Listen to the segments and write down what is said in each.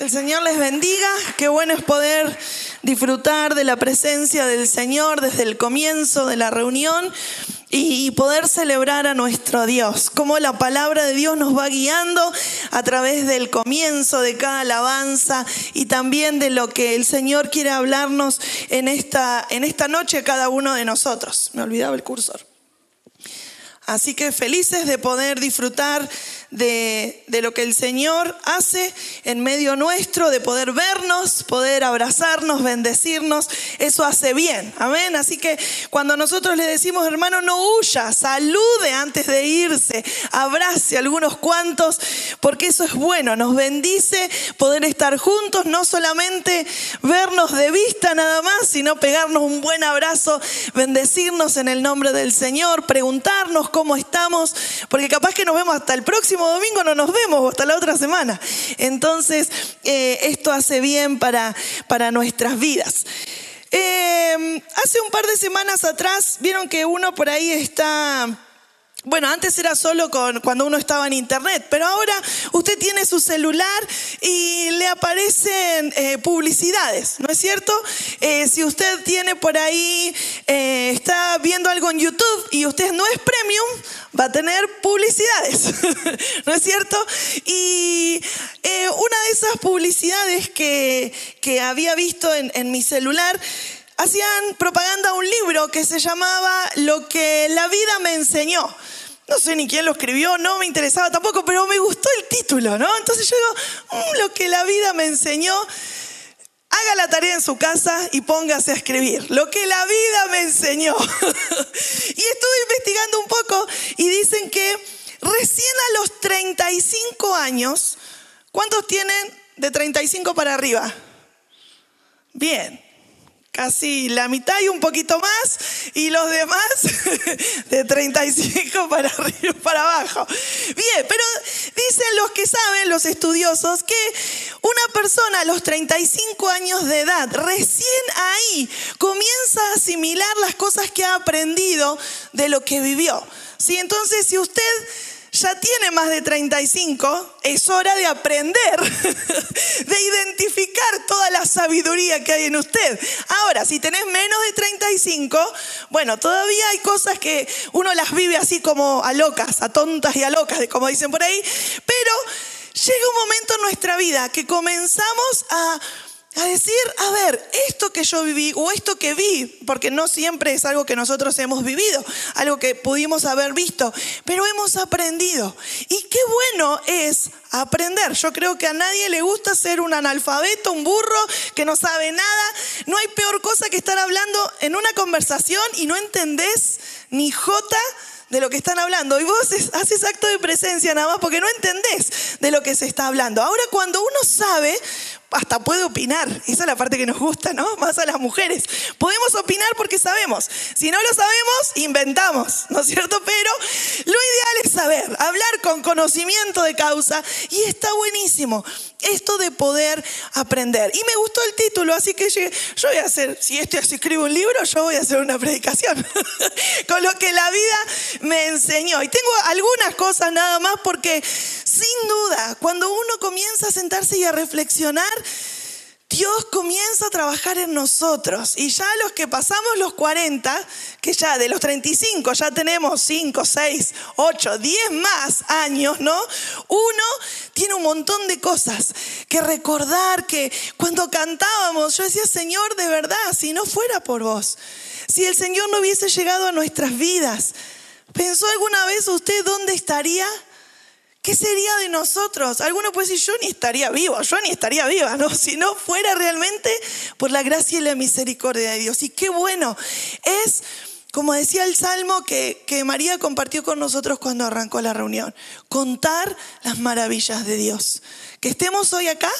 El Señor les bendiga. Qué bueno es poder disfrutar de la presencia del Señor desde el comienzo de la reunión y poder celebrar a nuestro Dios. Cómo la palabra de Dios nos va guiando a través del comienzo de cada alabanza y también de lo que el Señor quiere hablarnos en esta, en esta noche cada uno de nosotros. Me olvidaba el cursor. Así que felices de poder disfrutar de, lo que el Señor hace en medio nuestro, de poder vernos, poder abrazarnos, bendecirnos. Eso hace bien. Amén. Así que cuando nosotros le decimos, hermano, no huya, salude antes de irse, abrace a algunos cuantos, porque eso es bueno. Nos bendice poder estar juntos, no solamente vernos de vista nada más, sino pegarnos un buen abrazo, bendecirnos en el nombre del Señor, preguntarnos cómo estamos, porque capaz que nos vemos hasta el próximo domingo no nos vemos, hasta la otra semana. Entonces, eh, esto hace bien para, para nuestras vidas. Eh, hace un par de semanas atrás, vieron que uno por ahí está bueno, antes era solo con, cuando uno estaba en internet, pero ahora usted tiene su celular y le aparecen eh, publicidades, ¿no es cierto? Eh, si usted tiene por ahí, eh, está viendo algo en YouTube y usted no es premium, va a tener publicidades, ¿no es cierto? Y una de esas publicidades que, que había visto en, en mi celular, hacían propaganda a un libro que se llamaba Lo que la vida me enseñó. No sé ni quién lo escribió, no me interesaba tampoco, pero me gustó el título, ¿no? Entonces yo digo, mm, lo que la vida me enseñó, haga la tarea en su casa y póngase a escribir. Lo que la vida me enseñó. y estuve investigando un poco y dicen que recién a los 35 años, ¿cuántos tienen de 35 para arriba? Bien, casi la mitad y un poquito más, y los demás de 35 para arriba para abajo. Bien, pero dicen los que saben, los estudiosos, que una persona a los 35 años de edad, recién ahí, comienza a asimilar las cosas que ha aprendido de lo que vivió. ¿Sí? Entonces, si usted ya tiene más de 35, es hora de aprender, de sabiduría que hay en usted. Ahora, si tenés menos de 35, bueno, todavía hay cosas que uno las vive así como a locas, a tontas y a locas, como dicen por ahí, pero llega un momento en nuestra vida que comenzamos a a decir, a ver, esto que yo viví o esto que vi, porque no siempre es algo que nosotros hemos vivido, algo que pudimos haber visto, pero hemos aprendido. Y qué bueno es aprender. Yo creo que a nadie le gusta ser un analfabeto, un burro que no sabe nada. No hay peor cosa que estar hablando en una conversación y no entendés ni jota de lo que están hablando. Y vos haces acto de presencia nada más porque no entendés de lo que se está hablando. Ahora cuando uno sabe, hasta puede opinar. Esa es la parte que nos gusta, ¿no? Más a las mujeres. Podemos opinar porque sabemos. Si no lo sabemos, inventamos, ¿no es cierto? Pero lo ideal es saber, hablar con conocimiento de causa y está buenísimo esto de poder aprender. Y me gustó el título, así que yo, voy a hacer, si esto si escribo un libro, yo voy a hacer una predicación con lo que la vida me enseñó. Y tengo algunas cosas nada más porque sin duda, cuando uno comienza a sentarse y a reflexionar, Dios comienza a trabajar en nosotros. Y ya los que pasamos los 40, que ya de los 35 ya tenemos 5, 6, 8, 10 más años, ¿no? Uno tiene un montón de cosas que recordar, que cuando cantábamos yo decía, Señor, de verdad, si no fuera por vos, si el Señor no hubiese llegado a nuestras vidas, ¿pensó alguna vez usted dónde estaría? ¿Qué sería de nosotros? Alguno puede decir, yo ni estaría vivo, yo ni estaría viva, ¿no? Si no fuera realmente por la gracia y la misericordia de Dios. Y qué bueno es, como decía el Salmo que, que María compartió con nosotros cuando arrancó la reunión, contar las maravillas de Dios. Que estemos hoy acá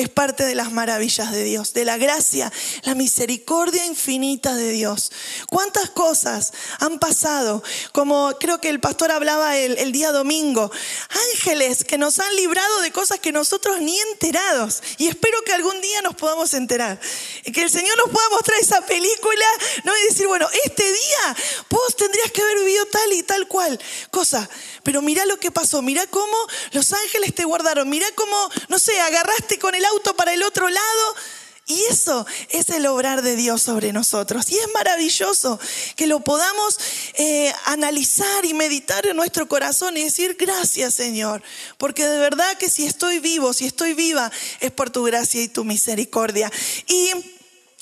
es parte de las maravillas de Dios, de la gracia, la misericordia infinita de Dios. ¿Cuántas cosas han pasado? Como creo que el pastor hablaba el, día domingo, ángeles que nos han librado de cosas que nosotros ni enterados. Y espero que algún día nos podamos enterar. Que el Señor nos pueda mostrar esa película, ¿no? Y decir, bueno, este día vos tendrías que haber vivido tal y tal cual cosa. Pero mira lo que pasó, mira cómo los ángeles te guardaron, mira cómo, no sé, agarraste con el auto para el otro lado. Y eso es el obrar de Dios sobre nosotros. Y es maravilloso que lo podamos eh, analizar y meditar en nuestro corazón y decir gracias Señor. Porque de verdad que si estoy vivo, si estoy viva, es por tu gracia y tu misericordia. Y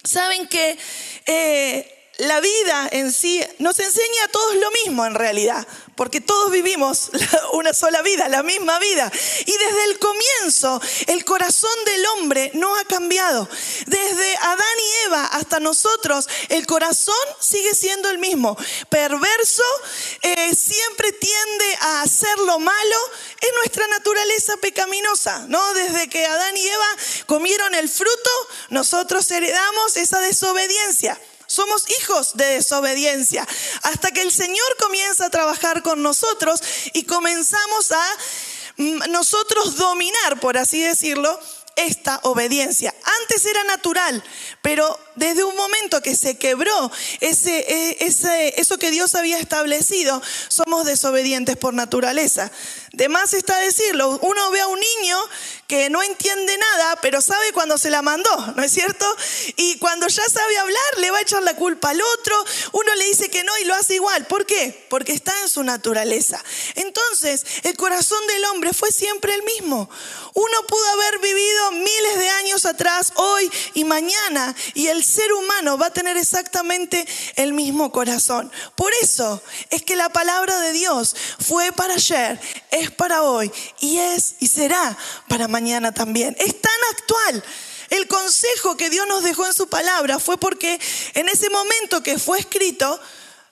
saben que... Eh, la vida en sí nos enseña a todos lo mismo en realidad, porque todos vivimos una sola vida, la misma vida. Y desde el comienzo el corazón del hombre no ha cambiado. Desde Adán y Eva hasta nosotros el corazón sigue siendo el mismo. Perverso, eh, siempre tiende a hacer lo malo, es nuestra naturaleza pecaminosa, ¿no? Desde que Adán y Eva comieron el fruto, nosotros heredamos esa desobediencia. Somos hijos de desobediencia. Hasta que el Señor comienza a trabajar con nosotros y comenzamos a mm, nosotros dominar, por así decirlo, esta obediencia. Antes era natural, pero desde un momento que se quebró ese, e, ese, eso que Dios había establecido, somos desobedientes por naturaleza. De más está decirlo, uno ve a un niño que no entiende nada, pero sabe cuando se la mandó, ¿no es cierto? Y cuando ya sabe hablar, le va a echar la culpa al otro, uno le dice que no y lo hace igual. ¿Por qué? Porque está en su naturaleza. Entonces, el corazón del hombre fue siempre el mismo. Uno pudo haber vivido miles de años atrás, hoy y mañana, y el ser humano va a tener exactamente el mismo corazón. Por eso es que la palabra de Dios fue para ayer, es para hoy y es y será para mañana también. Es tan actual. El consejo que Dios nos dejó en su palabra fue porque en ese momento que fue escrito,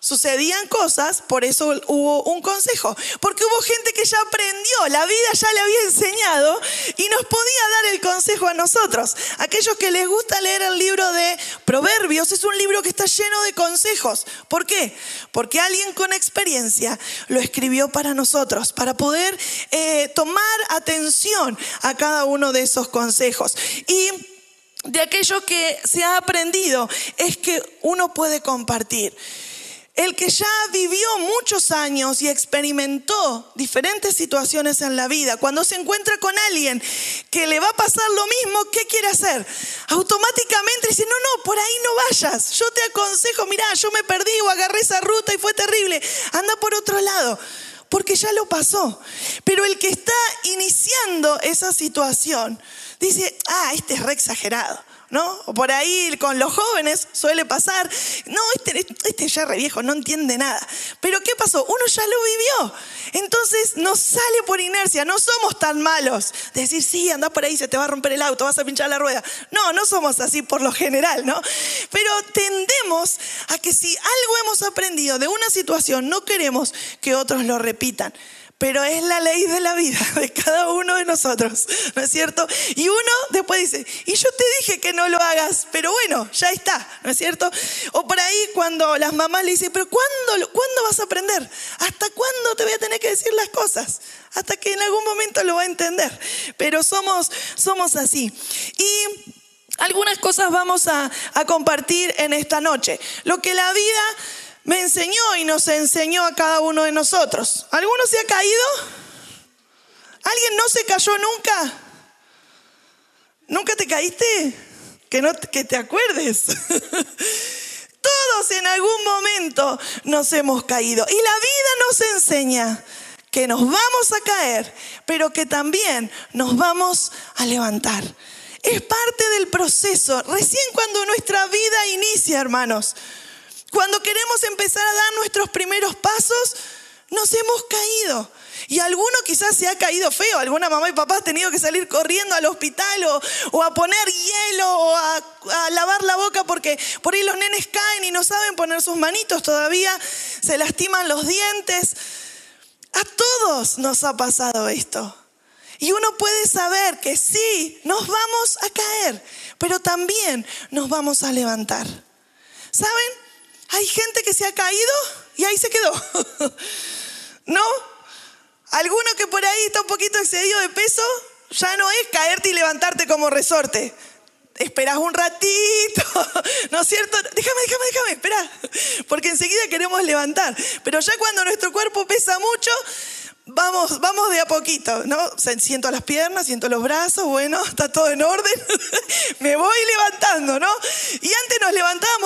sucedían cosas, por eso hubo un consejo. Porque hubo gente que ya aprendió, la vida ya le había enseñado y nos podía dar el consejo a nosotros. Aquellos que les gusta leer el libro de Proverbios, es un libro que está lleno de consejos. ¿Por qué? Porque alguien con experiencia lo escribió para nosotros, para poder eh, tomar atención a cada uno de esos consejos. Y de aquello que se ha aprendido es que uno puede compartir el que ya vivió muchos años y experimentó diferentes situaciones en la vida, cuando se encuentra con alguien que le va a pasar lo mismo, ¿qué quiere hacer? Automáticamente dice, no, no, por ahí no vayas. Yo te aconsejo, mira, yo me perdí o agarré esa ruta y fue terrible. Anda por otro lado porque ya lo pasó. Pero el que está iniciando esa situación dice, ah, este es re exagerado. ¿No? O por ahí con los jóvenes suele pasar, no, este, este ya re viejo, no entiende nada. Pero ¿qué pasó? Uno ya lo vivió. Entonces nos sale por inercia, no somos tan malos. De decir, sí, anda por ahí, se te va a romper el auto, vas a pinchar la rueda. No, no somos así por lo general, ¿no? Pero tendemos a que si algo hemos aprendido de una situación, no queremos que otros lo repitan pero es la ley de la vida de cada uno de nosotros, ¿no es cierto? Y uno después dice, y yo te dije que no lo hagas, pero bueno, ya está, ¿no es cierto? O por ahí cuando las mamás le dicen, pero ¿cuándo, ¿cuándo vas a aprender? ¿Hasta cuándo te voy a tener que decir las cosas? Hasta que en algún momento lo va a entender. Pero somos, somos así. Y algunas cosas vamos a, a compartir en esta noche. Lo que la vida me enseñó y nos enseñó a cada uno de nosotros. ¿Alguno se ha caído? ¿Alguien no se cayó nunca? ¿Nunca te caíste? Que, no, que te acuerdes. Todos en algún momento nos hemos caído. Y la vida nos enseña que nos vamos a caer, pero que también nos vamos a levantar. Es parte del proceso. Recién cuando nuestra vida inicia, hermanos, cuando queremos empezar a dar nuestros primeros pasos, nos hemos caído. Y alguno quizás se ha caído feo, alguna mamá y papá ha tenido que salir corriendo al hospital o, a poner hielo o a, lavar la boca porque por ahí los nenes caen y no saben poner sus manitos todavía, se lastiman los dientes. A todos nos ha pasado esto. Y uno puede saber que sí, nos vamos a caer, pero también nos vamos a levantar. ¿Saben? Hay gente que se ha caído y ahí se quedó. ¿No? Alguno que por ahí está un poquito excedido de peso, ya no es caerte y levantarte como resorte. Esperas un ratito, ¿no es cierto? Déjame, déjame, déjame, espera, porque enseguida queremos levantar. Pero ya cuando nuestro cuerpo pesa mucho, Vamos, vamos de a poquito, ¿no? Siento las piernas, siento los brazos, bueno, está todo en orden. Me voy levantando, ¿no? Y antes nos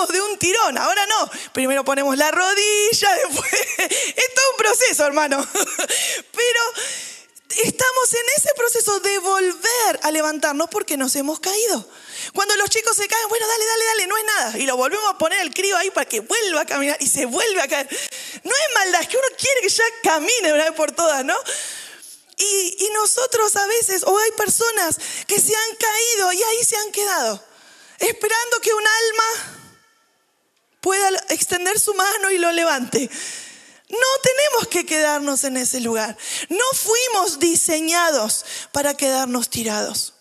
de un tirón, ahora no. Primero ponemos la rodilla, después. Es todo un proceso, hermano. Pero estamos en ese proceso de volver a levantarnos porque nos hemos caído. Cuando los chicos se caen, bueno, dale, dale, dale, no es nada. Y lo volvemos a poner el crío ahí para que vuelva a caminar y se vuelve a caer. No es maldad, es que uno quiere que ya camine una vez por todas, ¿no? Y, y nosotros a veces, o hay personas que se han caído y ahí se han quedado, esperando que un alma pueda extender su mano y lo levante. No tenemos que quedarnos en ese lugar. No fuimos diseñados para quedarnos tirados.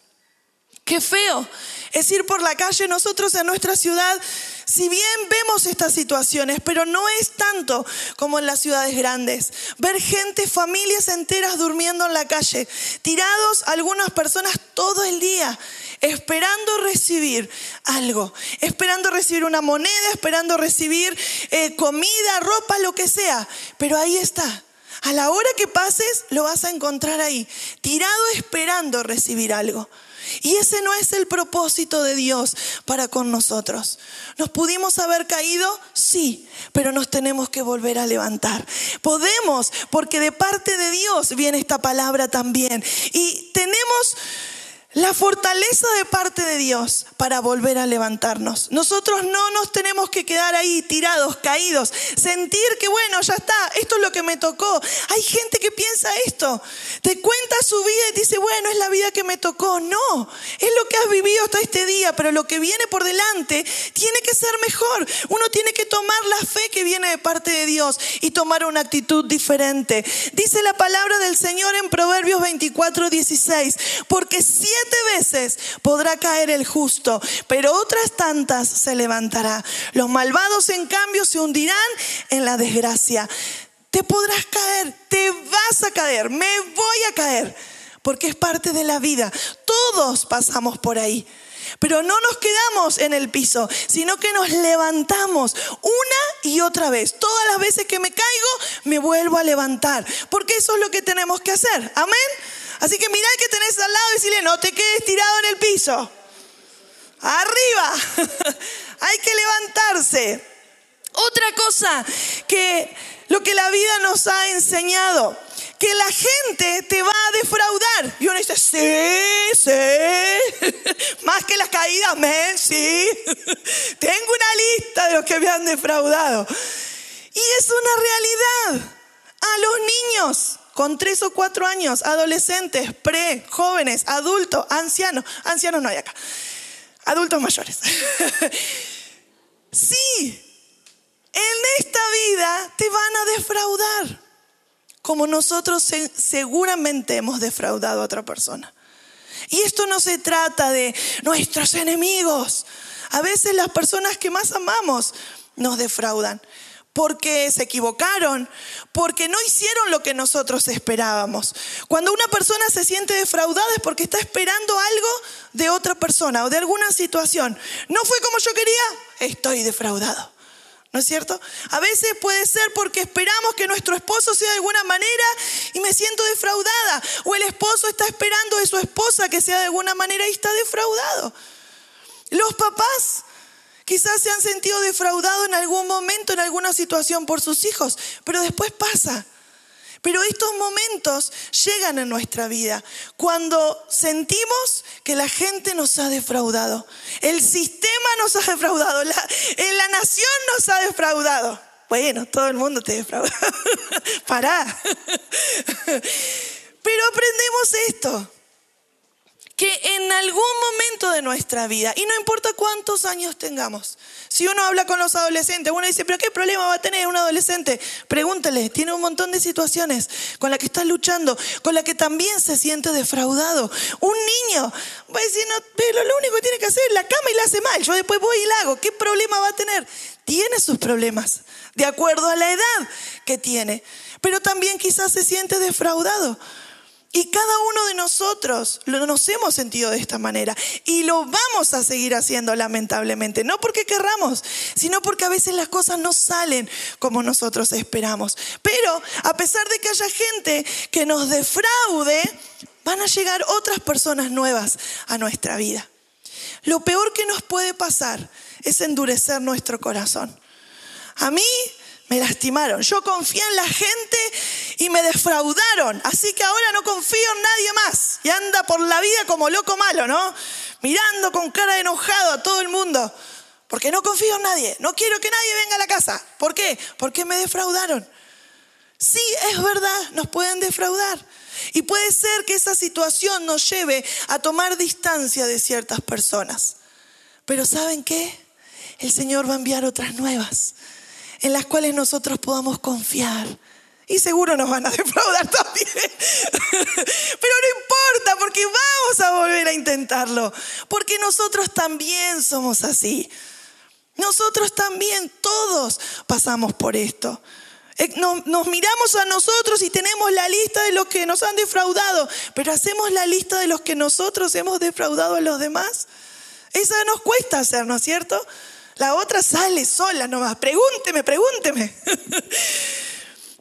Qué feo es ir por la calle nosotros en nuestra ciudad. Si bien vemos estas situaciones, pero no es tanto como en las ciudades grandes. Ver gente, familias enteras durmiendo en la calle, tirados algunas personas todo el día, esperando recibir algo, esperando recibir una moneda, esperando recibir eh, comida, ropa, lo que sea. Pero ahí está. A la hora que pases, lo vas a encontrar ahí, tirado esperando recibir algo. Y ese no es el propósito de Dios para con nosotros. ¿Nos pudimos haber caído? Sí, pero nos tenemos que volver a levantar. Podemos, porque de parte de Dios viene esta palabra también. Y tenemos la fortaleza de parte de Dios para volver a levantarnos. Nosotros no nos tenemos que quedar ahí tirados, caídos, sentir que bueno, ya está, esto es lo que me tocó. Hay gente que piensa esto, te cuenta su vida y dice, bueno, es la vida que me tocó. No, es lo que has vivido hasta este día, pero lo que viene por delante tiene que ser mejor. Uno tiene que tomar la fe que viene de parte de Dios y tomar una actitud diferente. Dice la palabra del Señor en Proverbios 24, 16, porque si siete veces podrá caer el justo, pero otras tantas se levantará. Los malvados, en cambio, se hundirán en la desgracia. Te podrás caer, te vas a caer, me voy a caer, porque es parte de la vida. Todos pasamos por ahí. Pero no nos quedamos en el piso, sino que nos levantamos una y otra vez. Todas las veces que me caigo, me vuelvo a levantar, porque eso es lo que tenemos que hacer. Amén. Así que mirá que tenés al lado y decirle, no te quedes tirado en el piso. Arriba. Hay que levantarse. Otra cosa que lo que la vida nos ha enseñado, que la gente te va a defraudar. Y uno dice, sí, sí. Más que las caídas, men, sí. Tengo una lista de los que me han defraudado. Y es una realidad. A los niños con tres o cuatro años, adolescentes, pre, jóvenes, adultos, ancianos, ancianos no hay acá, adultos mayores. sí, en esta vida te van a defraudar, como nosotros seguramente hemos defraudado a otra persona. Y esto no se trata de nuestros enemigos. A veces las personas que más amamos nos defraudan porque se equivocaron, porque no hicieron lo que nosotros esperábamos. Cuando una persona se siente defraudada es porque está esperando algo de otra persona o de alguna situación. No fue como yo quería, estoy defraudado. ¿No es cierto? A veces puede ser porque esperamos que nuestro esposo sea de alguna manera y me siento defraudada. O el esposo está esperando de su esposa que sea de alguna manera y está defraudado. Los papás Quizás se han sentido defraudados en algún momento, en alguna situación por sus hijos, pero después pasa. Pero estos momentos llegan en nuestra vida cuando sentimos que la gente nos ha defraudado, el sistema nos ha defraudado, la, la nación nos ha defraudado. Bueno, todo el mundo te defrauda. Pará. Pero aprendemos esto, que en algún momento de nuestra vida, y no importa cuántos años tengamos. Si uno habla con los adolescentes, uno dice, pero ¿qué problema va a tener un adolescente? Pregúntale, tiene un montón de situaciones con las que está luchando, con las que también se siente defraudado. Un niño va a decir, no, pero lo único que tiene que hacer es la cama y la hace mal, yo después voy y la hago. ¿Qué problema va a tener? Tiene sus problemas, de acuerdo a la edad que tiene, pero también quizás se siente defraudado. Y cada uno de nosotros nos hemos sentido de esta manera y lo vamos a seguir haciendo lamentablemente, no porque querramos, sino porque a veces las cosas no salen como nosotros esperamos. Pero a pesar de que haya gente que nos defraude, van a llegar otras personas nuevas a nuestra vida. Lo peor que nos puede pasar es endurecer nuestro corazón. A mí me lastimaron. Yo confié en la gente y me defraudaron. Así que ahora no confío en nadie más. Y anda por la vida como loco malo, ¿no? Mirando con cara de enojado a todo el mundo. Porque no confío en nadie. No quiero que nadie venga a la casa. ¿Por qué? Porque me defraudaron. Sí, es verdad, nos pueden defraudar. Y puede ser que esa situación nos lleve a tomar distancia de ciertas personas. Pero ¿saben qué? El Señor va a enviar otras nuevas en las cuales nosotros podamos confiar. Y seguro nos van a defraudar también. Pero no importa porque vamos a volver a intentarlo. Porque nosotros también somos así. Nosotros también, todos pasamos por esto. Eh, nos, miramos a nosotros y tenemos la lista de los que nos han defraudado, pero hacemos la lista de los que nosotros hemos defraudado a los demás. Esa nos cuesta hacer, ¿no es cierto? La otra sale sola nomás. Pregúnteme, pregúnteme.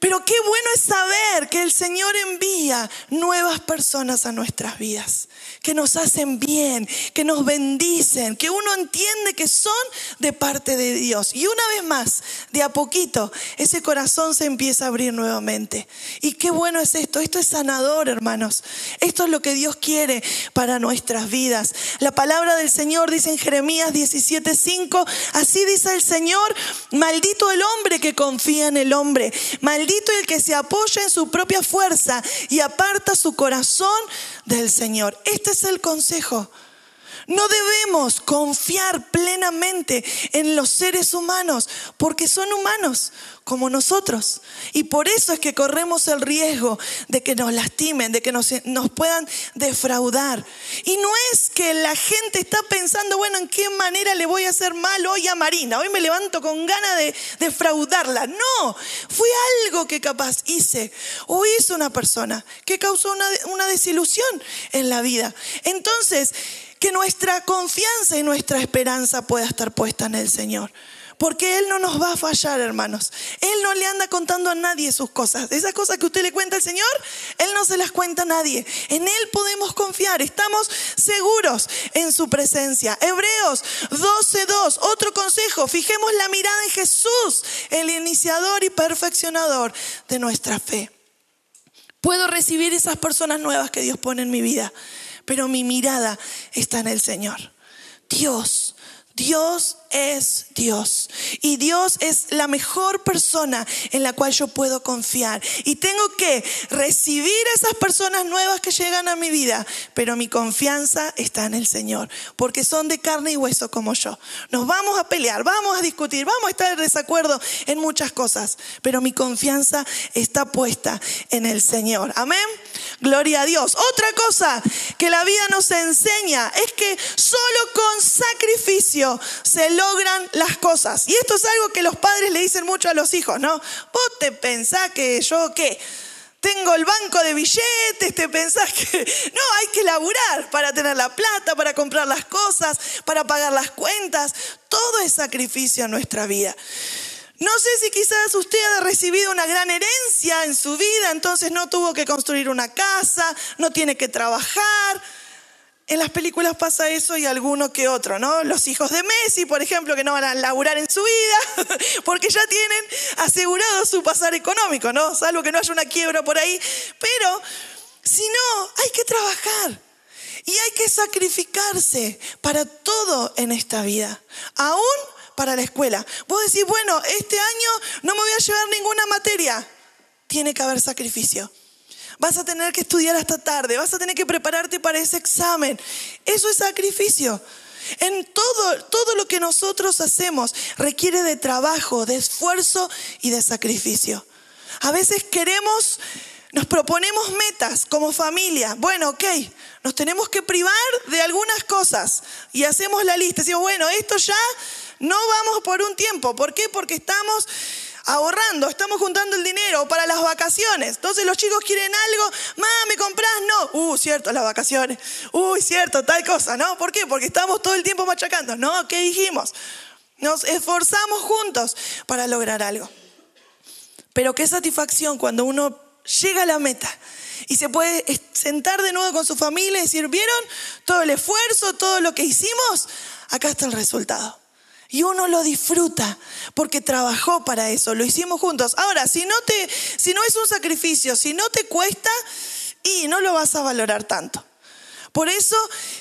Pero qué bueno es saber que el Señor envía nuevas personas a nuestras vidas que nos hacen bien, que nos bendicen, que uno entiende que son de parte de Dios. Y una vez más, de a poquito, ese corazón se empieza a abrir nuevamente. Y qué bueno es esto, esto es sanador, hermanos. Esto es lo que Dios quiere para nuestras vidas. La palabra del Señor dice en Jeremías 17:5, así dice el Señor, maldito el hombre que confía en el hombre, maldito el que se apoya en su propia fuerza y aparta su corazón del Señor. Es el consejo. No debemos confiar plenamente en los seres humanos porque son humanos como nosotros. Y por eso es que corremos el riesgo de que nos lastimen, de que nos, puedan defraudar. Y no es que la gente está pensando, bueno, ¿en qué manera le voy a hacer mal hoy a Marina? Hoy me levanto con ganas de defraudarla. No, fue algo que capaz hice o hizo una persona que causó una, una desilusión en la vida. Entonces, que nuestra confianza y nuestra esperanza pueda estar puesta en el Señor. Porque Él no nos va a fallar, hermanos. Él no le anda contando a nadie sus cosas. Esas cosas que usted le cuenta al Señor, Él no se las cuenta a nadie. En Él podemos confiar. Estamos seguros en su presencia. Hebreos 12.2. Otro consejo. Fijemos la mirada en Jesús, el iniciador y perfeccionador de nuestra fe. Puedo recibir esas personas nuevas que Dios pone en mi vida pero mi mirada está en el Señor. Dios, Dios es Dios. Y Dios es la mejor persona en la cual yo puedo confiar. Y tengo que recibir esas personas nuevas que llegan a mi vida. Pero mi confianza está en el Señor. Porque son de carne y hueso como yo. Nos vamos a pelear, vamos a discutir, vamos a estar en desacuerdo en muchas cosas. Pero mi confianza está puesta en el Señor. Amén. Gloria a Dios. Otra cosa que la vida nos enseña es que solo con sacrificio se logran las cosas. Y esto es algo que los padres le dicen mucho a los hijos, ¿no? Vos te pensás que yo qué. Tengo el banco de billetes, te pensás que... No, hay que laburar para tener la plata, para comprar las cosas, para pagar las cuentas. Todo es sacrificio en nuestra vida. No sé si quizás usted ha recibido una gran herencia en su vida, entonces no tuvo que construir una casa, no tiene que trabajar, en las películas pasa eso y alguno que otro, ¿no? Los hijos de Messi, por ejemplo, que no van a laburar en su vida porque ya tienen asegurado su pasar económico, ¿no? Salvo que no haya una quiebra por ahí. Pero si no, hay que trabajar y hay que sacrificarse para todo en esta vida, aún para la escuela. Vos decís, bueno, este año no me voy a llevar ninguna materia. Tiene que haber sacrificio. Vas a tener que estudiar hasta tarde, vas a tener que prepararte para ese examen. Eso es sacrificio. En todo, todo lo que nosotros hacemos requiere de trabajo, de esfuerzo y de sacrificio. A veces queremos, nos proponemos metas como familia. Bueno, ok, nos tenemos que privar de algunas cosas y hacemos la lista. Decimos, bueno, esto ya no vamos por un tiempo. ¿Por qué? Porque estamos ahorrando, estamos juntando el dinero para las vacaciones. Entonces los chicos quieren algo, mamá, ¿me compras? No. Uh, cierto, las vacaciones. Uy, cierto, tal cosa, ¿no? ¿Por qué? Porque estamos todo el tiempo machacando. No, ¿qué dijimos? Nos esforzamos juntos para lograr algo. Pero qué satisfacción cuando uno llega a la meta y se puede sentar de nuevo con su familia y decir, ¿vieron todo el esfuerzo, todo lo que hicimos? Acá está el resultado. Y uno lo disfruta porque trabajó para eso, lo hicimos juntos. Ahora, si no te si no es un sacrificio, si no te cuesta y no lo vas a valorar tanto. Por eso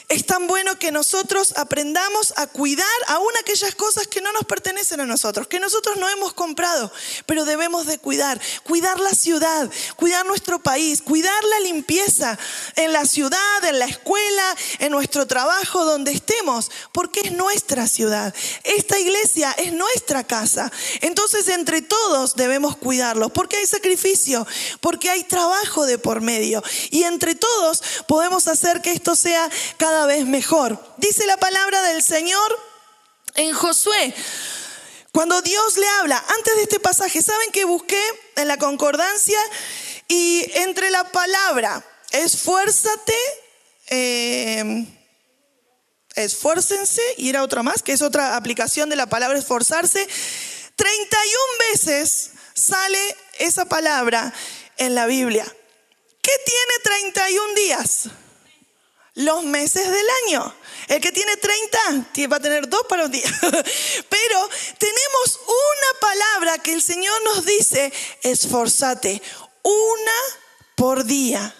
es tan bueno que nosotros aprendamos a cuidar aún aquellas cosas que no nos pertenecen a nosotros, que nosotros no hemos comprado, pero debemos de cuidar. Cuidar la ciudad, cuidar nuestro país, cuidar la limpieza en la ciudad, en la escuela, en nuestro trabajo, donde estemos, porque es nuestra ciudad. Esta iglesia es nuestra casa. Entonces entre todos debemos cuidarlo, porque hay sacrificio, porque hay trabajo de por medio. Y entre todos podemos hacer que esto sea cada vez mejor. Dice la palabra del Señor en Josué. Cuando Dios le habla, antes de este pasaje, ¿saben que busqué en la concordancia? Y entre la palabra, esfuérzate, eh, esfuércense, y era otra más, que es otra aplicación de la palabra esforzarse, 31 veces sale esa palabra en la Biblia. ¿Qué tiene 31 días? Los meses del año. El que tiene 30 va a tener dos para un día. Pero tenemos una palabra que el Señor nos dice, esforzate, una por día.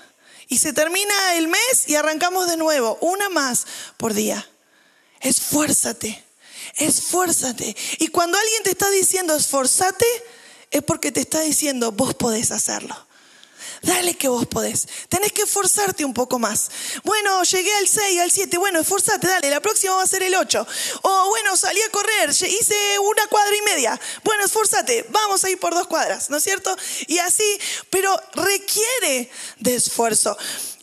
Y se termina el mes y arrancamos de nuevo, una más por día. Esfuérzate, esfuérzate. Y cuando alguien te está diciendo esforzate, es porque te está diciendo, vos podés hacerlo. Dale que vos podés. Tenés que esforzarte un poco más. Bueno, llegué al 6, al 7. Bueno, esforzate, dale. La próxima va a ser el 8. O bueno, salí a correr. Hice una cuadra y media. Bueno, esforzate. Vamos a ir por dos cuadras, ¿no es cierto? Y así, pero requiere de esfuerzo.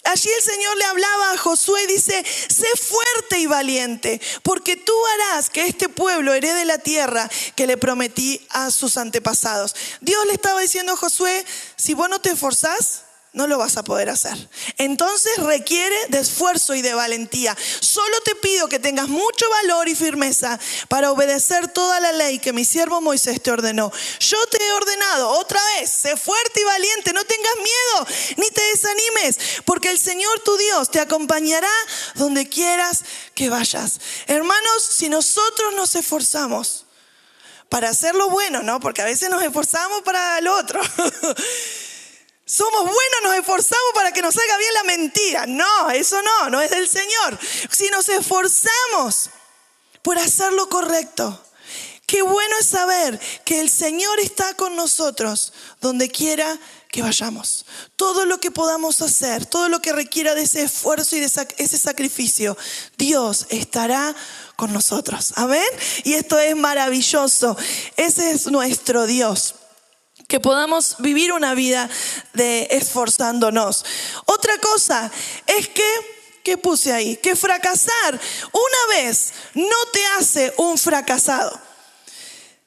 Allí el Señor le hablaba a Josué y dice, sé fuerte y valiente, porque tú harás que este pueblo herede la tierra que le prometí a sus antepasados. Dios le estaba diciendo a Josué, si vos no te esforzás, no lo vas a poder hacer. Entonces requiere de esfuerzo y de valentía. Solo te pido que tengas mucho valor y firmeza para obedecer toda la ley que mi siervo Moisés te ordenó. Yo te he ordenado otra vez, sé fuerte y valiente, no tengas miedo ni te desanimes, porque el Señor tu Dios te acompañará donde quieras que vayas. Hermanos, si nosotros nos esforzamos para hacer lo bueno, ¿no? Porque a veces nos esforzamos para lo otro. Somos buenos, nos esforzamos para que nos salga bien la mentira. No, eso no, no es del Señor. Si nos esforzamos por hacer lo correcto, qué bueno es saber que el Señor está con nosotros donde quiera que vayamos. Todo lo que podamos hacer, todo lo que requiera de ese esfuerzo y de ese sacrificio, Dios estará con nosotros. Amén. Y esto es maravilloso. Ese es nuestro Dios que podamos vivir una vida de esforzándonos. Otra cosa es que, ¿qué puse ahí? Que fracasar una vez no te hace un fracasado.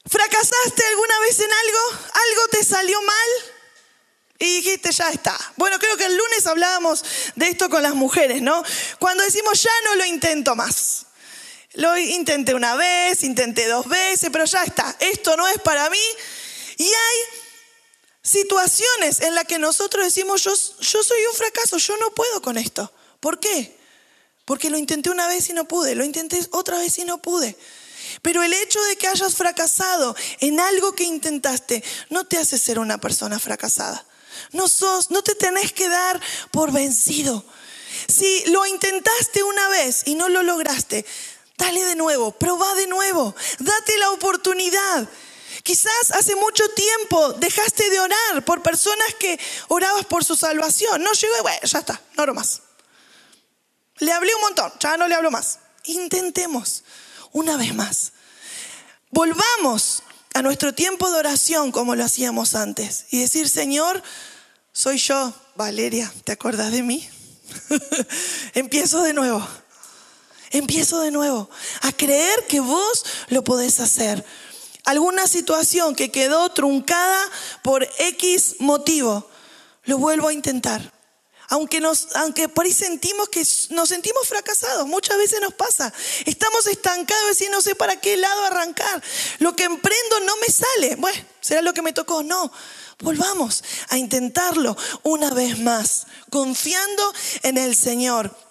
¿Fracasaste alguna vez en algo? ¿Algo te salió mal? Y dijiste, ya está. Bueno, creo que el lunes hablábamos de esto con las mujeres, ¿no? Cuando decimos, ya no lo intento más. Lo intenté una vez, intenté dos veces, pero ya está. Esto no es para mí. Y hay situaciones en las que nosotros decimos, yo, yo soy un fracaso, yo no puedo con esto. ¿Por qué? Porque lo intenté una vez y no pude, lo intenté otra vez y no pude. Pero el hecho de que hayas fracasado en algo que intentaste no te hace ser una persona fracasada. No sos, no te tenés que dar por vencido. Si lo intentaste una vez y no lo lograste, dale de nuevo, probá de nuevo, date la oportunidad. Quizás hace mucho tiempo dejaste de orar por personas que orabas por su salvación. No llegó y ya está, no oro más. Le hablé un montón, ya no le hablo más. Intentemos una vez más. Volvamos a nuestro tiempo de oración como lo hacíamos antes y decir, Señor, soy yo, Valeria, ¿te acuerdas de mí? Empiezo de nuevo. Empiezo de nuevo a creer que vos lo podés hacer. Alguna situación que quedó truncada por X motivo, lo vuelvo a intentar. Aunque, aunque por ahí sentimos que nos sentimos fracasados, muchas veces nos pasa. Estamos estancados y no sé para qué lado arrancar. Lo que emprendo no me sale. Bueno, será lo que me tocó. No, volvamos a intentarlo una vez más, confiando en el Señor.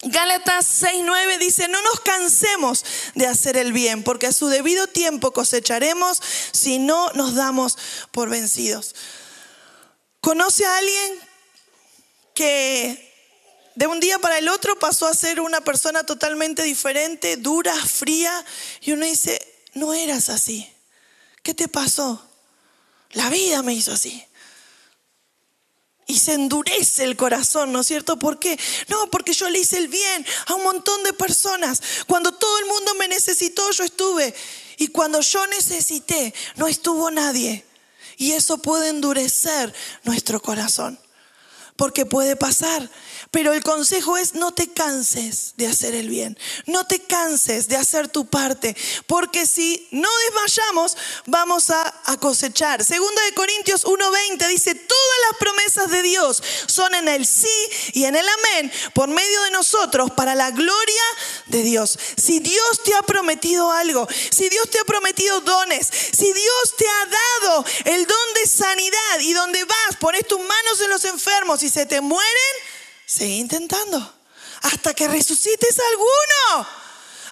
Gálatas 6:9 dice, no nos cansemos de hacer el bien, porque a su debido tiempo cosecharemos si no nos damos por vencidos. ¿Conoce a alguien que de un día para el otro pasó a ser una persona totalmente diferente, dura, fría, y uno dice, no eras así. ¿Qué te pasó? La vida me hizo así. Y se endurece el corazón, ¿no es cierto? ¿Por qué? No, porque yo le hice el bien a un montón de personas. Cuando todo el mundo me necesitó, yo estuve. Y cuando yo necesité, no estuvo nadie. Y eso puede endurecer nuestro corazón porque puede pasar. Pero el consejo es no te canses de hacer el bien, no te canses de hacer tu parte, porque si no desmayamos vamos a, cosechar. Segunda de Corintios 1:20 dice, todas las promesas de Dios son en el sí y en el amén por medio de nosotros para la gloria de Dios. Si Dios te ha prometido algo, si Dios te ha prometido dones, si Dios te ha dado el don de sanidad y donde vas, pones tus manos en los enfermos y se te mueren, Sigue intentando. Hasta que resucites alguno.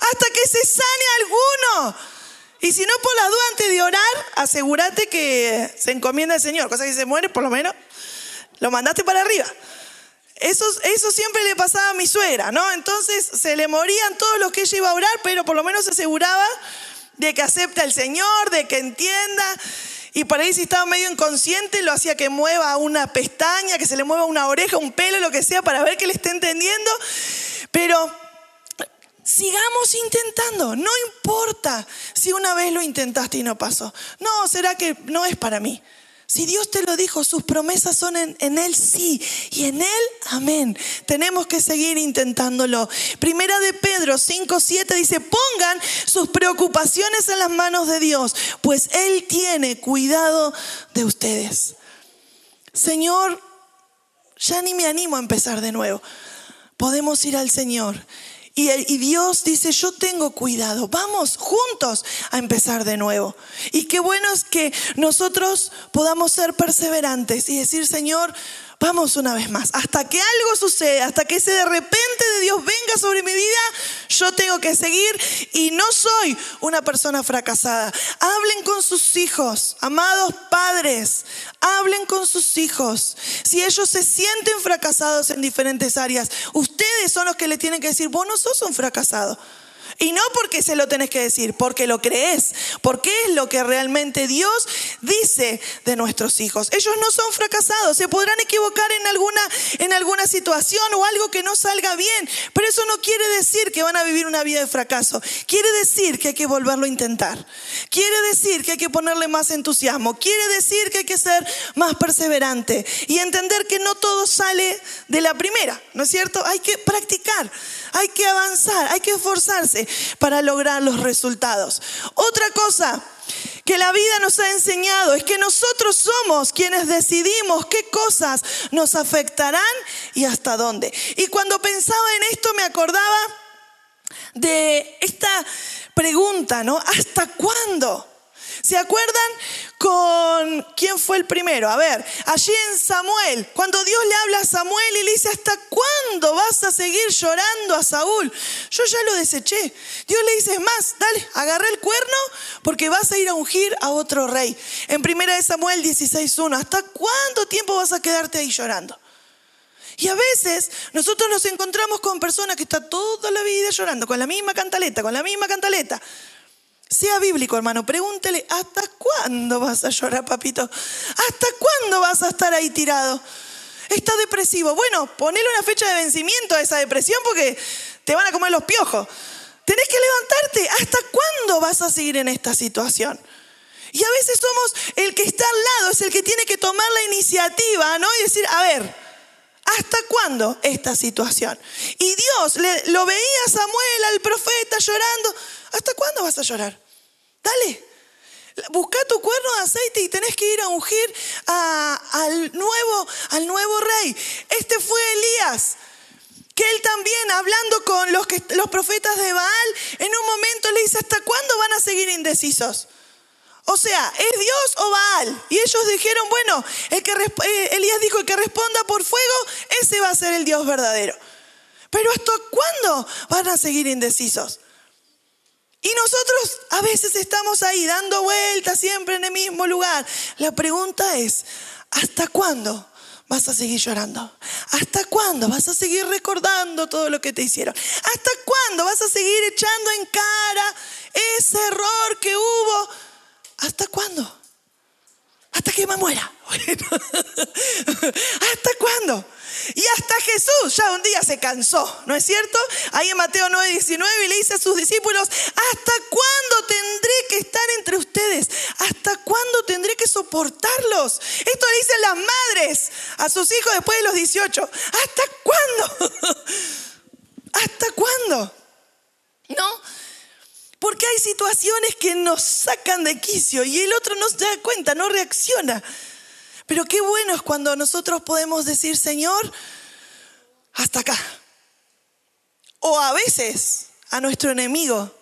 Hasta que se sane alguno. Y si no, por la duda, antes de orar, asegúrate que se encomienda al Señor. Cosa que se muere, por lo menos, lo mandaste para arriba. Eso, eso siempre le pasaba a mi suegra, ¿no? Entonces se le morían todos los que ella iba a orar, pero por lo menos se aseguraba de que acepta al Señor, de que entienda. Y por ahí si estaba medio inconsciente, lo hacía que mueva una pestaña, que se le mueva una oreja, un pelo, lo que sea, para ver que le esté entendiendo. Pero sigamos intentando. No importa si una vez lo intentaste y no pasó. No, será que no es para mí. Si Dios te lo dijo, sus promesas son en, Él sí y en Él amén. Tenemos que seguir intentándolo. Primera de Pedro 5, 7 dice, pongan sus preocupaciones en las manos de Dios, pues Él tiene cuidado de ustedes. Señor, ya ni me animo a empezar de nuevo. Podemos ir al Señor y, Dios dice, yo tengo cuidado, vamos juntos a empezar de nuevo. Y qué bueno es que nosotros podamos ser perseverantes y decir, Señor, Vamos una vez más, hasta que algo suceda, hasta que ese de repente de Dios venga sobre mi vida, yo tengo que seguir y no soy una persona fracasada. Hablen con sus hijos, amados padres, hablen con sus hijos. Si ellos se sienten fracasados en diferentes áreas, ustedes son los que le tienen que decir, vos no sos un fracasado. Y no porque se lo tenés que decir, porque lo crees, porque es lo que realmente Dios dice de nuestros hijos. Ellos no son fracasados, se podrán equivocar en alguna, en alguna situación o algo que no salga bien, pero eso no quiere decir que van a vivir una vida de fracaso. Quiere decir que hay que volverlo a intentar. Quiere decir que hay que ponerle más entusiasmo. Quiere decir que hay que ser más perseverante y entender que no todo sale de la primera, ¿no es cierto? Hay que practicar, hay que avanzar, hay que esforzarse para lograr los resultados. Otra cosa que la vida nos ha enseñado es que nosotros somos quienes decidimos qué cosas nos afectarán y hasta dónde. Y cuando pensaba en esto me acordaba de esta pregunta, ¿no? ¿Hasta cuándo? ¿Se acuerdan con quién fue el primero? A ver, allí en Samuel, cuando Dios le habla a Samuel y le dice, ¿hasta cuándo vas a seguir llorando a Saúl? Yo ya lo deseché. Dios le dice, es más, dale, agarra el cuerno porque vas a ir a ungir a otro rey. En primera de Samuel 16.1, ¿hasta cuánto tiempo vas a quedarte ahí llorando? Y a veces nosotros nos encontramos con personas que están toda la vida llorando, con la misma cantaleta, con la misma cantaleta. Sea bíblico, hermano. Pregúntele, ¿hasta cuándo vas a llorar, papito? ¿Hasta cuándo vas a estar ahí tirado? Está depresivo. Bueno, ponele una fecha de vencimiento a esa depresión porque te van a comer los piojos. Tenés que levantarte. ¿Hasta cuándo vas a seguir en esta situación? Y a veces somos el que está al lado, es el que tiene que tomar la iniciativa, ¿no? Y decir, a ver, ¿hasta cuándo esta situación? Y Dios le, lo veía a Samuel, al profeta, llorando. ¿Hasta cuándo vas a llorar? Dale. Busca tu cuerno de aceite y tenés que ir a ungir al, nuevo, al nuevo rey. Este fue Elías que él también, hablando con los, profetas de Baal, en un momento le dice, ¿hasta cuándo van a seguir indecisos? O sea, ¿es Dios o Baal? Y ellos dijeron, bueno, el que, eh, Elías dijo, el que responda por fuego, ese va a ser el Dios verdadero. Pero ¿hasta cuándo van a seguir indecisos? Y nosotros a veces estamos ahí dando vueltas siempre en el mismo lugar. La pregunta es, ¿hasta cuándo vas a seguir llorando? ¿Hasta cuándo vas a seguir recordando todo lo que te hicieron? ¿Hasta cuándo vas a seguir echando en cara ese error que hubo? ¿Hasta cuándo? Hasta que me muera. ¿Hasta cuándo? Y hasta Jesús ya un día se cansó, ¿no es cierto? Ahí en Mateo 9, 19 le dice a sus discípulos, ¿hasta cuándo tendré que estar entre ustedes? ¿Hasta cuándo tendré que soportarlos? Esto le dicen las madres a sus hijos después de los 18. ¿Hasta cuándo? ¿Hasta cuándo? ¿No? Porque hay situaciones que nos sacan de quicio y el otro no se da cuenta, no reacciona. Pero qué bueno es cuando nosotros podemos decir, Señor, hasta acá. O a veces a nuestro enemigo,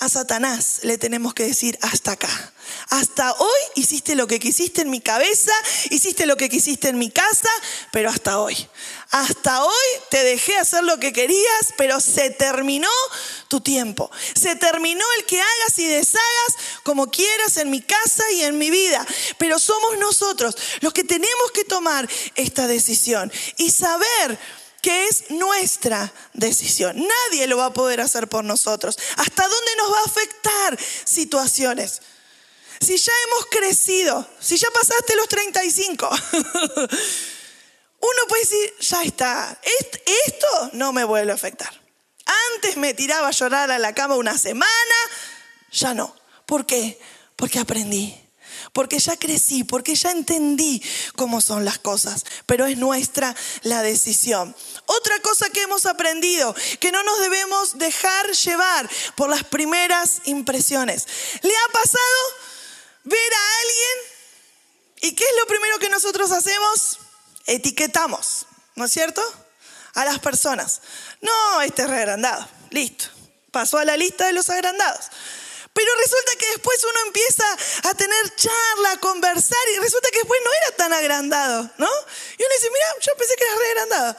a Satanás, le tenemos que decir, hasta acá. Hasta hoy hiciste lo que quisiste en mi cabeza, hiciste lo que quisiste en mi casa, pero hasta hoy. Hasta hoy te dejé hacer lo que querías, pero se terminó tu tiempo. Se terminó el que hagas y deshagas como quieras en mi casa y en mi vida. Pero somos nosotros los que tenemos que tomar esta decisión y saber es nuestra decisión. Nadie lo va a poder hacer por nosotros. ¿Hasta dónde nos va a afectar situaciones? Si ya hemos crecido, si ya pasaste los 35, uno puede decir, ya está, esto no me vuelve a afectar. Antes me tiraba a llorar a la cama una semana, ya no. ¿Por qué? Porque aprendí. Porque ya crecí, porque ya entendí cómo son las cosas, pero es nuestra la decisión. Otra cosa que hemos aprendido, que no nos debemos dejar llevar por las primeras impresiones. ¿Le ha pasado? ver a alguien y ¿qué es lo primero que nosotros hacemos? Etiquetamos, ¿no es cierto? A las personas. No, este es reagrandado. Listo. Pasó a la lista de los agrandados. Pero resulta que después uno empieza a tener charla, a conversar y resulta que después no era tan agrandado, ¿no? Y uno dice, mira, yo pensé que era reagrandado.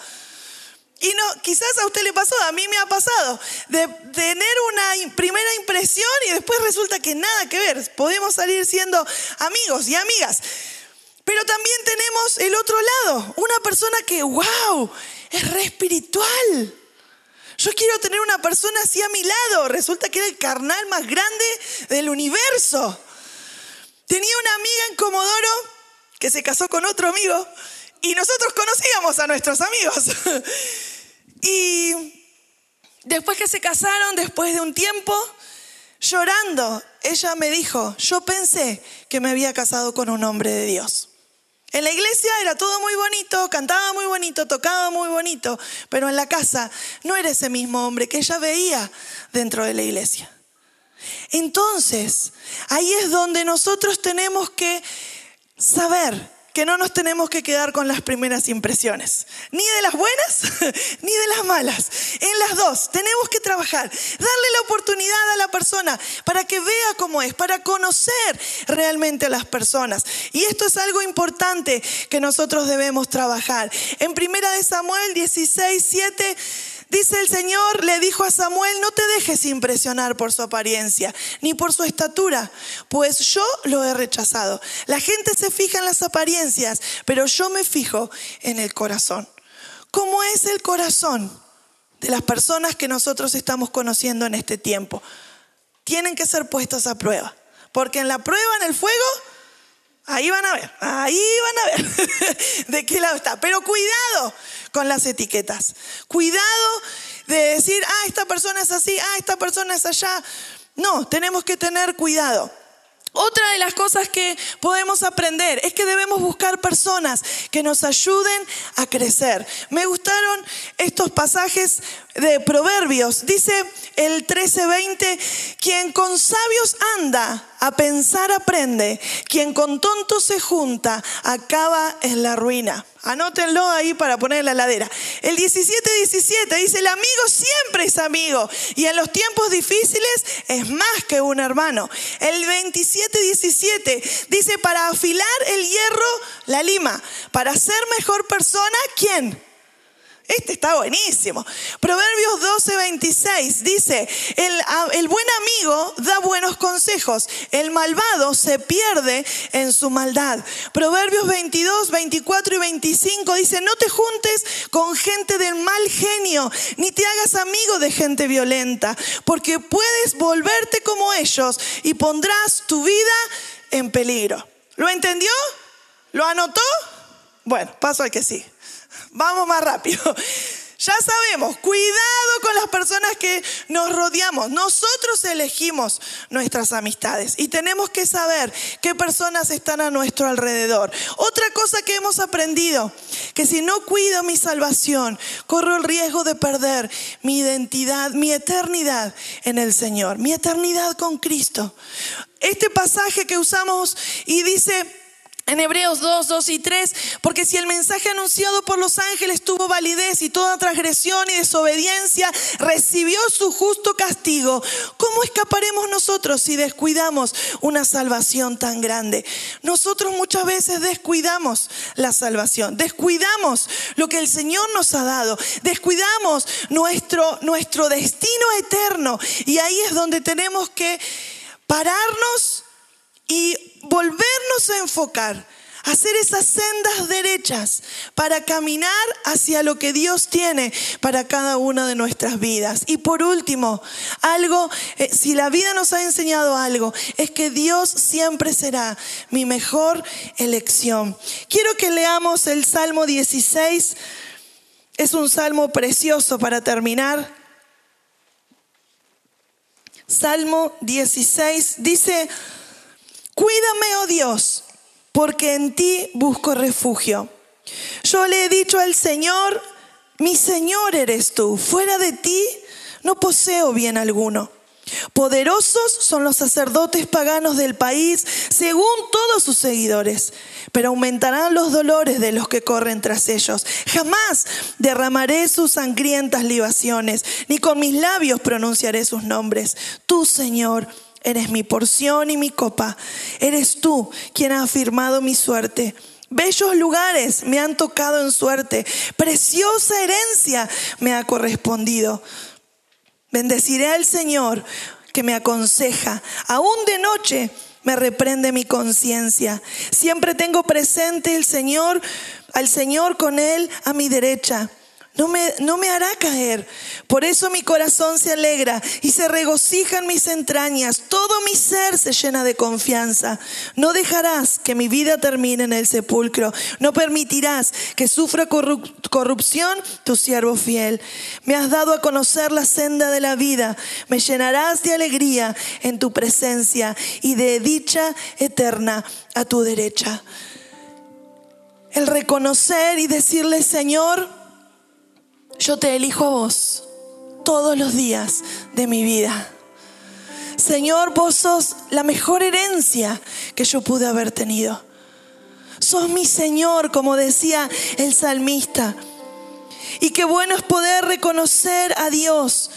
Y no, quizás a usted le pasó, a mí me ha pasado, de tener una primera impresión y después resulta que nada que ver. Podemos salir siendo amigos y amigas. Pero también tenemos el otro lado, una persona que, wow, es re espiritual. Yo quiero tener una persona así a mi lado. Resulta que era el carnal más grande del universo. Tenía una amiga en Comodoro que se casó con otro amigo y nosotros conocíamos a nuestros amigos. y después que se casaron, después de un tiempo, llorando, ella me dijo, yo pensé que me había casado con un hombre de Dios. En la iglesia era todo muy bonito, cantaba muy bonito, tocaba muy bonito, pero en la casa no era ese mismo hombre que ella veía dentro de la iglesia. Entonces, ahí es donde nosotros tenemos que saber que no nos tenemos que quedar con las primeras impresiones, ni de las buenas ni de las malas. En las dos tenemos que trabajar, darle la oportunidad a la persona para que vea cómo es, para conocer realmente a las personas. Y esto es algo importante que nosotros debemos trabajar. En primera de Samuel 16, 7 Dice el Señor, le dijo a Samuel, no te dejes impresionar por su apariencia, ni por su estatura, pues yo lo he rechazado. La gente se fija en las apariencias, pero yo me fijo en el corazón. ¿Cómo es el corazón de las personas que nosotros estamos conociendo en este tiempo? tienen que ser puestos a prueba. Porque en la prueba, en el fuego, ahí van a ver, ahí van a ver de qué lado está. Pero cuidado con las etiquetas. Cuidado de decir, ah, esta persona es así, ah, esta persona es allá. No, tenemos que tener cuidado. Otra de las cosas que podemos aprender es que debemos buscar personas que nos ayuden a crecer. Me gustaron estos pasajes de Proverbios. Dice el 13:20, quien con sabios anda, a pensar aprende, quien con tontos se junta, acaba en la ruina. Anótenlo ahí para poner en la ladera. El 17:17 dice, el amigo siempre es amigo y en los tiempos difíciles es más que un hermano. El 27:17 dice, para afilar el hierro, la lima, para ser mejor persona, ¿quién? Este está buenísimo. Proverbios 12, 26 dice, el, el, buen amigo da buenos consejos, el malvado se pierde en su maldad. Proverbios 22, 24 y 25 dice, no te juntes con gente del mal genio, ni te hagas amigo de gente violenta, porque puedes volverte como ellos y pondrás tu vida en peligro. ¿Lo entendió? ¿Lo anotó? Bueno, paso al que sí. Vamos más rápido. Ya sabemos, cuidado con las personas que nos rodeamos. Nosotros elegimos nuestras amistades y tenemos que saber qué personas están a nuestro alrededor. Otra cosa que hemos aprendido, que si no cuido mi salvación, corro el riesgo de perder mi identidad, mi eternidad en el Señor, mi eternidad con Cristo. Este pasaje que usamos y dice, en Hebreos 2, 2 y 3, porque si el mensaje anunciado por los ángeles tuvo validez y toda transgresión y desobediencia recibió su justo castigo, ¿cómo escaparemos nosotros si descuidamos una salvación tan grande? Nosotros muchas veces descuidamos la salvación, descuidamos lo que el Señor nos ha dado, descuidamos nuestro, nuestro destino eterno y ahí es donde tenemos que pararnos y volvernos a enfocar, hacer esas sendas derechas para caminar hacia lo que Dios tiene para cada una de nuestras vidas. Y por último, algo, eh, si la vida nos ha enseñado algo, es que Dios siempre será mi mejor elección. Quiero que leamos el Salmo 16. Es un salmo precioso para terminar. Salmo 16 dice, Cuídame, oh Dios, porque en ti busco refugio. Yo le he dicho al Señor, mi Señor eres tú, fuera de ti no poseo bien alguno. Poderosos son los sacerdotes paganos del país, según todos sus seguidores, pero aumentarán los dolores de los que corren tras ellos. Jamás derramaré sus sangrientas libaciones, ni con mis labios pronunciaré sus nombres. Tú, Señor, Eres mi porción y mi copa. Eres tú quien ha afirmado mi suerte. Bellos lugares me han tocado en suerte. Preciosa herencia me ha correspondido. Bendeciré al Señor que me aconseja. Aún de noche me reprende mi conciencia. Siempre tengo presente el Señor, al Señor con Él a mi derecha no me, no me hará caer. Por eso mi corazón se alegra y se regocija en mis entrañas. Todo mi ser se llena de confianza. No dejarás que mi vida termine en el sepulcro. No permitirás que sufra corrupción tu siervo fiel. Me has dado a conocer la senda de la vida. Me llenarás de alegría en tu presencia y de dicha eterna a tu derecha. El reconocer y decirle, Señor, yo te elijo a vos todos los días de mi vida. Señor, vos sos la mejor herencia que yo pude haber tenido. Sos mi Señor, como decía el salmista. Y qué bueno es poder reconocer a Dios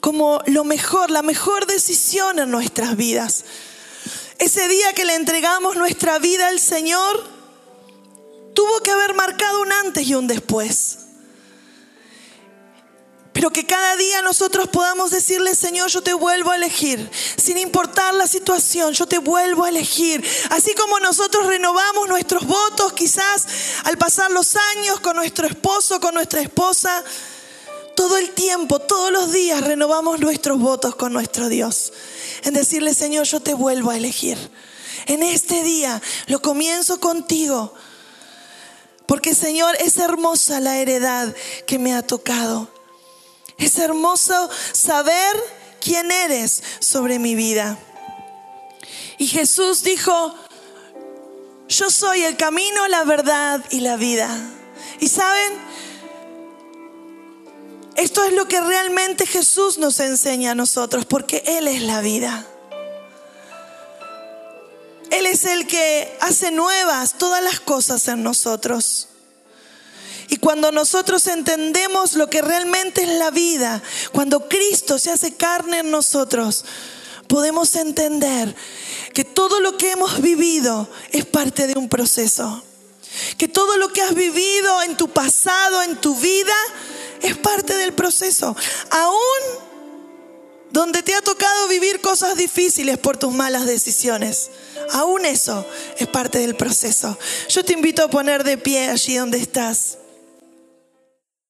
como lo mejor, la mejor decisión en nuestras vidas. Ese día que le entregamos nuestra vida al Señor, tuvo que haber marcado un antes y un después. Pero que cada día nosotros podamos decirle, Señor, yo te vuelvo a elegir. Sin importar la situación, yo te vuelvo a elegir. Así como nosotros renovamos nuestros votos quizás al pasar los años con nuestro esposo, con nuestra esposa. todo el tiempo, todos los días renovamos nuestros votos con nuestro Dios. En decirle, Señor, yo te vuelvo a elegir. En este día lo comienzo contigo. Porque Señor, es hermosa la heredad que me ha tocado. Es hermoso saber quién eres sobre mi vida. Y Jesús dijo, yo soy el camino, la verdad y la vida. Y saben, esto es lo que realmente Jesús nos enseña a nosotros, porque Él es la vida. Él es el que hace nuevas todas las cosas en nosotros. Y cuando nosotros entendemos lo que realmente es la vida, cuando Cristo se hace carne en nosotros, podemos entender que todo lo que hemos vivido es parte de un proceso. Que todo lo que has vivido en tu pasado, en tu vida, es parte del proceso. Aún donde te ha tocado vivir cosas difíciles por tus malas decisiones. Aún eso es parte del proceso. Yo te invito a poner de pie allí donde estás.